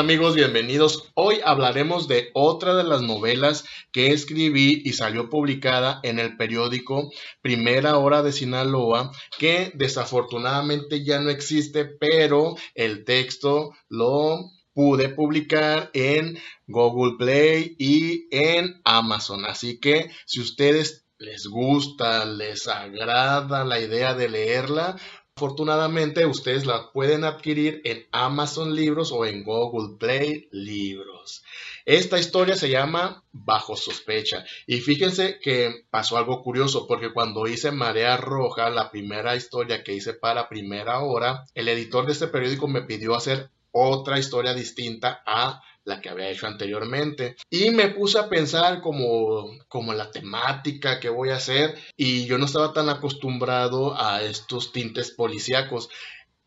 Amigos, bienvenidos. Hoy hablaremos de otra de las novelas que escribí y salió publicada en el periódico Primera Hora de Sinaloa, que desafortunadamente ya no existe, pero el texto lo pude publicar en Google Play y en Amazon. Así que si ustedes les gusta, les agrada la idea de leerla, Afortunadamente ustedes la pueden adquirir en Amazon Libros o en Google Play Libros. Esta historia se llama Bajo sospecha. Y fíjense que pasó algo curioso porque cuando hice Marea Roja, la primera historia que hice para primera hora, el editor de este periódico me pidió hacer otra historia distinta a la que había hecho anteriormente. Y me puse a pensar como, como la temática que voy a hacer y yo no estaba tan acostumbrado a estos tintes policíacos.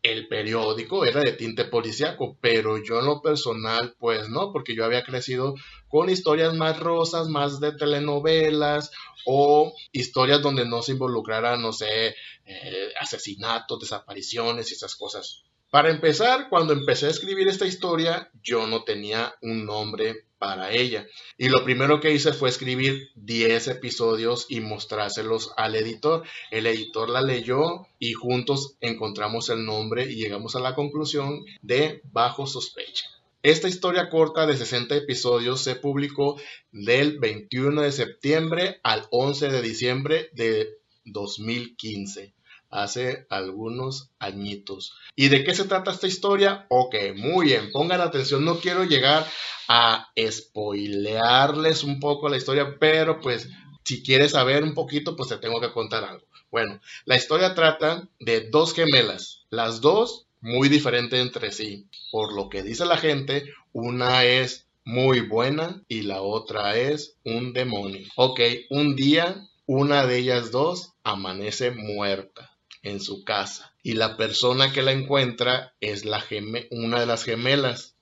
El periódico era de tinte policíaco, pero yo en lo personal, pues no, porque yo había crecido con historias más rosas, más de telenovelas o historias donde no se involucrara, no sé, eh, asesinatos, desapariciones y esas cosas. Para empezar, cuando empecé a escribir esta historia, yo no tenía un nombre para ella. Y lo primero que hice fue escribir 10 episodios y mostrárselos al editor. El editor la leyó y juntos encontramos el nombre y llegamos a la conclusión de Bajo sospecha. Esta historia corta de 60 episodios se publicó del 21 de septiembre al 11 de diciembre de 2015 hace algunos añitos. ¿Y de qué se trata esta historia? Ok, muy bien, pongan atención, no quiero llegar a spoilearles un poco la historia, pero pues si quieres saber un poquito, pues te tengo que contar algo. Bueno, la historia trata de dos gemelas, las dos muy diferentes entre sí. Por lo que dice la gente, una es muy buena y la otra es un demonio. Ok, un día una de ellas dos amanece muerta en su casa y la persona que la encuentra es la una de las gemelas,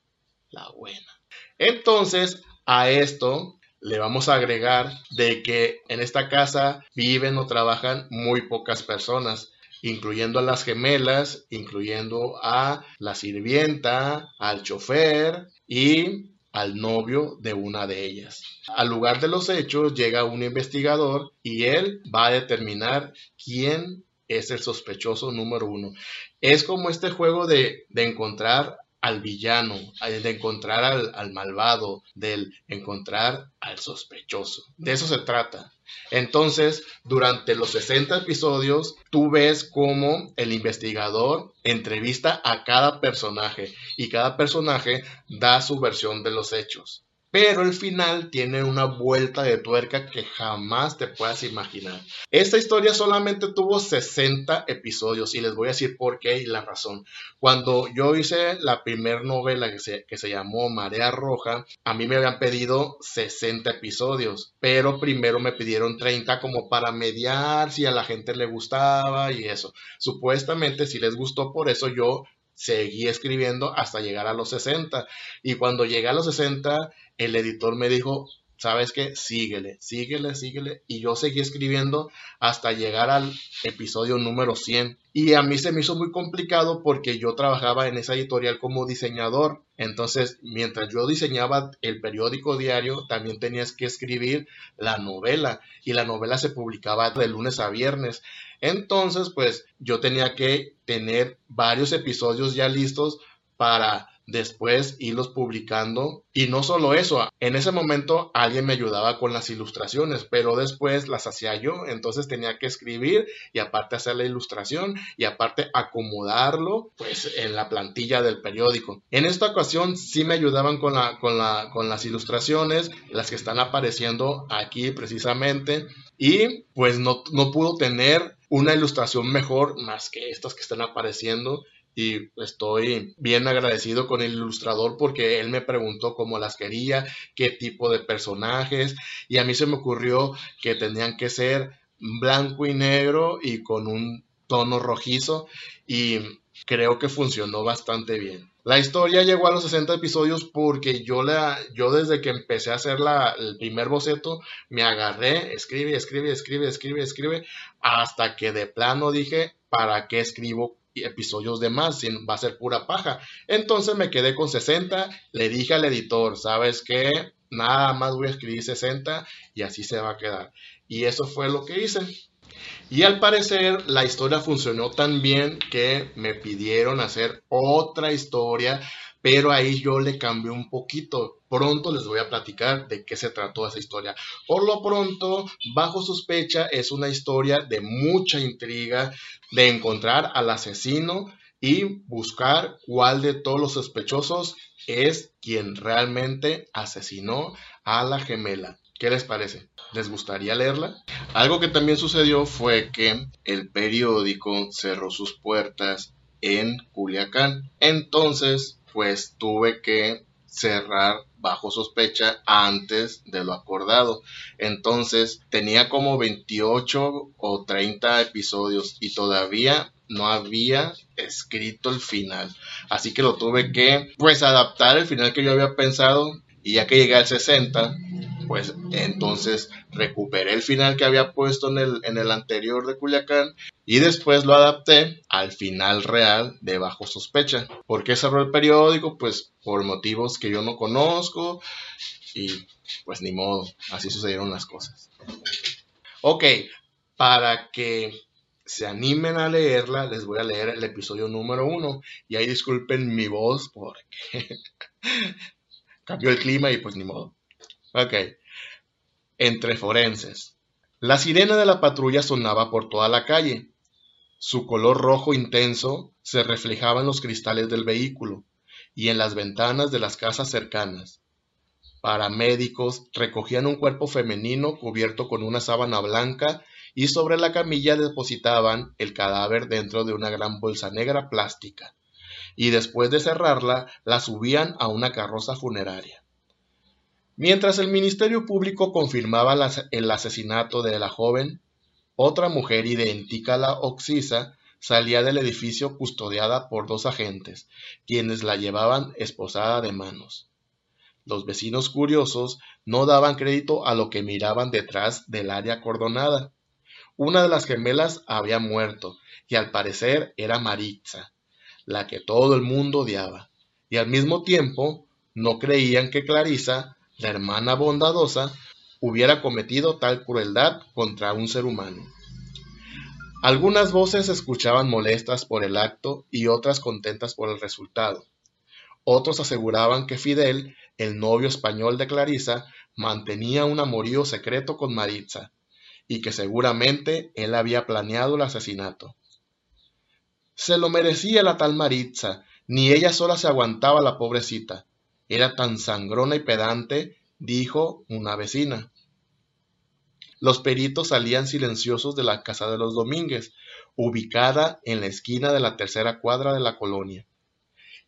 la buena. Entonces, a esto le vamos a agregar de que en esta casa viven o trabajan muy pocas personas, incluyendo a las gemelas, incluyendo a la sirvienta, al chofer y al novio de una de ellas. Al lugar de los hechos llega un investigador y él va a determinar quién es el sospechoso número uno. Es como este juego de, encontrar al villano, de encontrar al, al, malvado, del encontrar al sospechoso. De eso se trata. Entonces, durante los 60 episodios, tú ves cómo el investigador entrevista a cada personaje y cada personaje da su versión de los hechos pero el final tiene una vuelta de tuerca que jamás te puedas imaginar. Esta historia solamente tuvo 60 episodios y les voy a decir por qué y la razón. Cuando yo hice la primera novela que se, que se llamó Marea Roja, a mí me habían pedido 60 episodios, pero primero me pidieron 30 como para mediar si a la gente le gustaba y eso. Supuestamente si les gustó, por eso yo seguí escribiendo hasta llegar a los 60. Y cuando llegué a los 60, el editor me dijo, ¿sabes qué? Síguele, síguele, síguele. Y yo seguí escribiendo hasta llegar al episodio número 100. Y a mí se me hizo muy complicado porque yo trabajaba en esa editorial como diseñador. Entonces, mientras yo diseñaba el periódico diario, también tenías que escribir la novela. Y la novela se publicaba de lunes a viernes. Entonces, pues yo tenía que tener varios episodios ya listos para después irlos publicando. Y no solo eso, en ese momento alguien me ayudaba con las ilustraciones, pero después las hacía yo, entonces tenía que escribir y aparte hacer la ilustración y aparte acomodarlo pues en la plantilla del periódico. En esta ocasión sí me ayudaban con, la, con, la, con las ilustraciones, las que están apareciendo aquí precisamente, y pues no, no pudo tener una ilustración mejor más que estas que están apareciendo y estoy bien agradecido con el ilustrador porque él me preguntó cómo las quería, qué tipo de personajes y a mí se me ocurrió que tenían que ser blanco y negro y con un tono rojizo y creo que funcionó bastante bien. La historia llegó a los 60 episodios porque yo, la, yo desde que empecé a hacer la, el primer boceto me agarré, escribe, escribe, escribe, escribe, escribe, hasta que de plano dije, ¿para qué escribo episodios de más, va a ser pura paja. Entonces me quedé con 60, le dije al editor, ¿sabes qué? Nada más voy a escribir 60 y así se va a quedar. Y eso fue lo que hice. Y al parecer la historia funcionó tan bien que me pidieron hacer otra historia, pero ahí yo le cambié un poquito. Pronto les voy a platicar de qué se trató esa historia. Por lo pronto, Bajo sospecha es una historia de mucha intriga, de encontrar al asesino y buscar cuál de todos los sospechosos es quien realmente asesinó a la gemela. ¿Qué les parece? ¿Les gustaría leerla? Algo que también sucedió fue que el periódico cerró sus puertas en Culiacán. Entonces, pues tuve que cerrar bajo sospecha antes de lo acordado. Entonces tenía como 28 o 30 episodios y todavía no había escrito el final. Así que lo tuve que pues adaptar el final que yo había pensado y ya que llegué al 60 pues entonces recuperé el final que había puesto en el, en el anterior de Culiacán y después lo adapté al final real de Bajo Sospecha. ¿Por qué cerró el periódico? Pues por motivos que yo no conozco y pues ni modo, así sucedieron las cosas. Ok, para que se animen a leerla, les voy a leer el episodio número uno. Y ahí disculpen mi voz porque cambió el clima y pues ni modo. Ok. Entre forenses. La sirena de la patrulla sonaba por toda la calle. Su color rojo intenso se reflejaba en los cristales del vehículo y en las ventanas de las casas cercanas. Paramédicos recogían un cuerpo femenino cubierto con una sábana blanca y sobre la camilla depositaban el cadáver dentro de una gran bolsa negra plástica, y después de cerrarla la subían a una carroza funeraria. Mientras el Ministerio Público confirmaba el asesinato de la joven, otra mujer idéntica a la Oxisa salía del edificio custodiada por dos agentes, quienes la llevaban esposada de manos. Los vecinos curiosos no daban crédito a lo que miraban detrás del área acordonada. Una de las gemelas había muerto, y al parecer era Maritza, la que todo el mundo odiaba, y al mismo tiempo no creían que Clarisa la hermana bondadosa hubiera cometido tal crueldad contra un ser humano. Algunas voces escuchaban molestas por el acto y otras contentas por el resultado. Otros aseguraban que Fidel, el novio español de Clarisa, mantenía un amorío secreto con Maritza, y que seguramente él había planeado el asesinato. Se lo merecía la tal Maritza, ni ella sola se aguantaba la pobrecita. Era tan sangrona y pedante, dijo una vecina. Los peritos salían silenciosos de la casa de los Domínguez, ubicada en la esquina de la tercera cuadra de la colonia.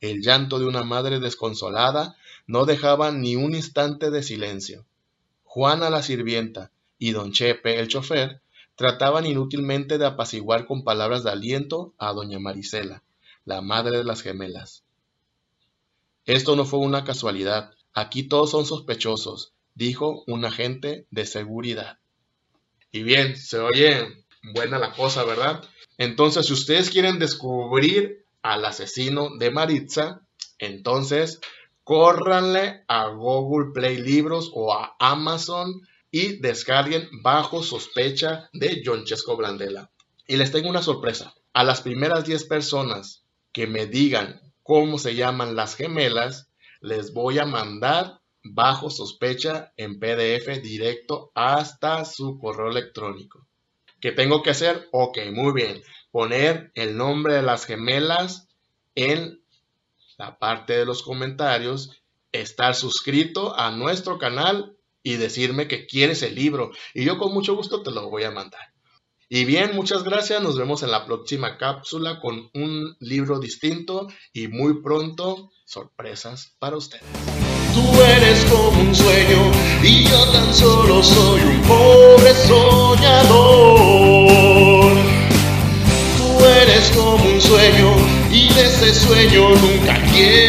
El llanto de una madre desconsolada no dejaba ni un instante de silencio. Juana la sirvienta y don Chepe el chofer trataban inútilmente de apaciguar con palabras de aliento a doña Marisela, la madre de las gemelas. Esto no fue una casualidad. Aquí todos son sospechosos, dijo un agente de seguridad. Y bien, se oye buena la cosa, ¿verdad? Entonces, si ustedes quieren descubrir al asesino de Maritza, entonces córranle a Google Play Libros o a Amazon y descarguen bajo sospecha de John Chesco Blandela. Y les tengo una sorpresa. A las primeras 10 personas que me digan cómo se llaman las gemelas, les voy a mandar bajo sospecha en PDF directo hasta su correo electrónico. ¿Qué tengo que hacer? Ok, muy bien. Poner el nombre de las gemelas en la parte de los comentarios, estar suscrito a nuestro canal y decirme que quieres el libro. Y yo con mucho gusto te lo voy a mandar. Y bien, muchas gracias. Nos vemos en la próxima cápsula con un libro distinto y muy pronto sorpresas para ustedes. Tú eres como un sueño y yo tan solo soy un pobre soñador. Tú eres como un sueño y de ese sueño nunca quiero